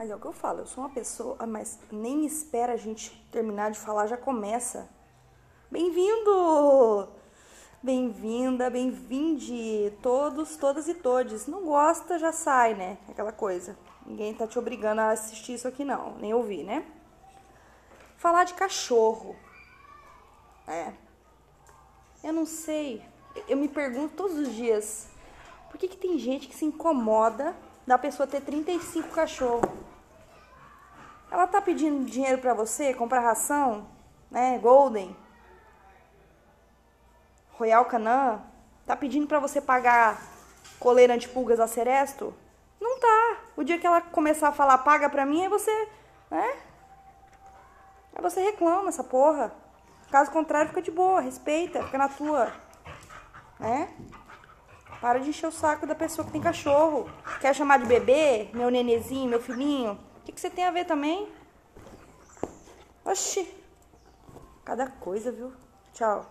Mas é o que eu falo, eu sou uma pessoa, ah, mas nem espera a gente terminar de falar, já começa. Bem-vindo! Bem-vinda, bem-vinde, todos, todas e todes. Não gosta, já sai, né? Aquela coisa. Ninguém tá te obrigando a assistir isso aqui, não, nem ouvir, né? Falar de cachorro. É. Eu não sei. Eu me pergunto todos os dias por que, que tem gente que se incomoda da pessoa ter 35 cachorros? Ela tá pedindo dinheiro para você comprar ração, né? Golden, Royal Canin, tá pedindo para você pagar coleira antipulgas a Seresto? Não tá. O dia que ela começar a falar paga pra mim, aí você, né? Aí você reclama essa porra. Caso contrário, fica de boa, respeita, fica na tua. Né? Para de encher o saco da pessoa que tem cachorro. Quer chamar de bebê? Meu nenezinho, meu filhinho? Que, que você tem a ver também? Oxi. Cada coisa, viu? Tchau.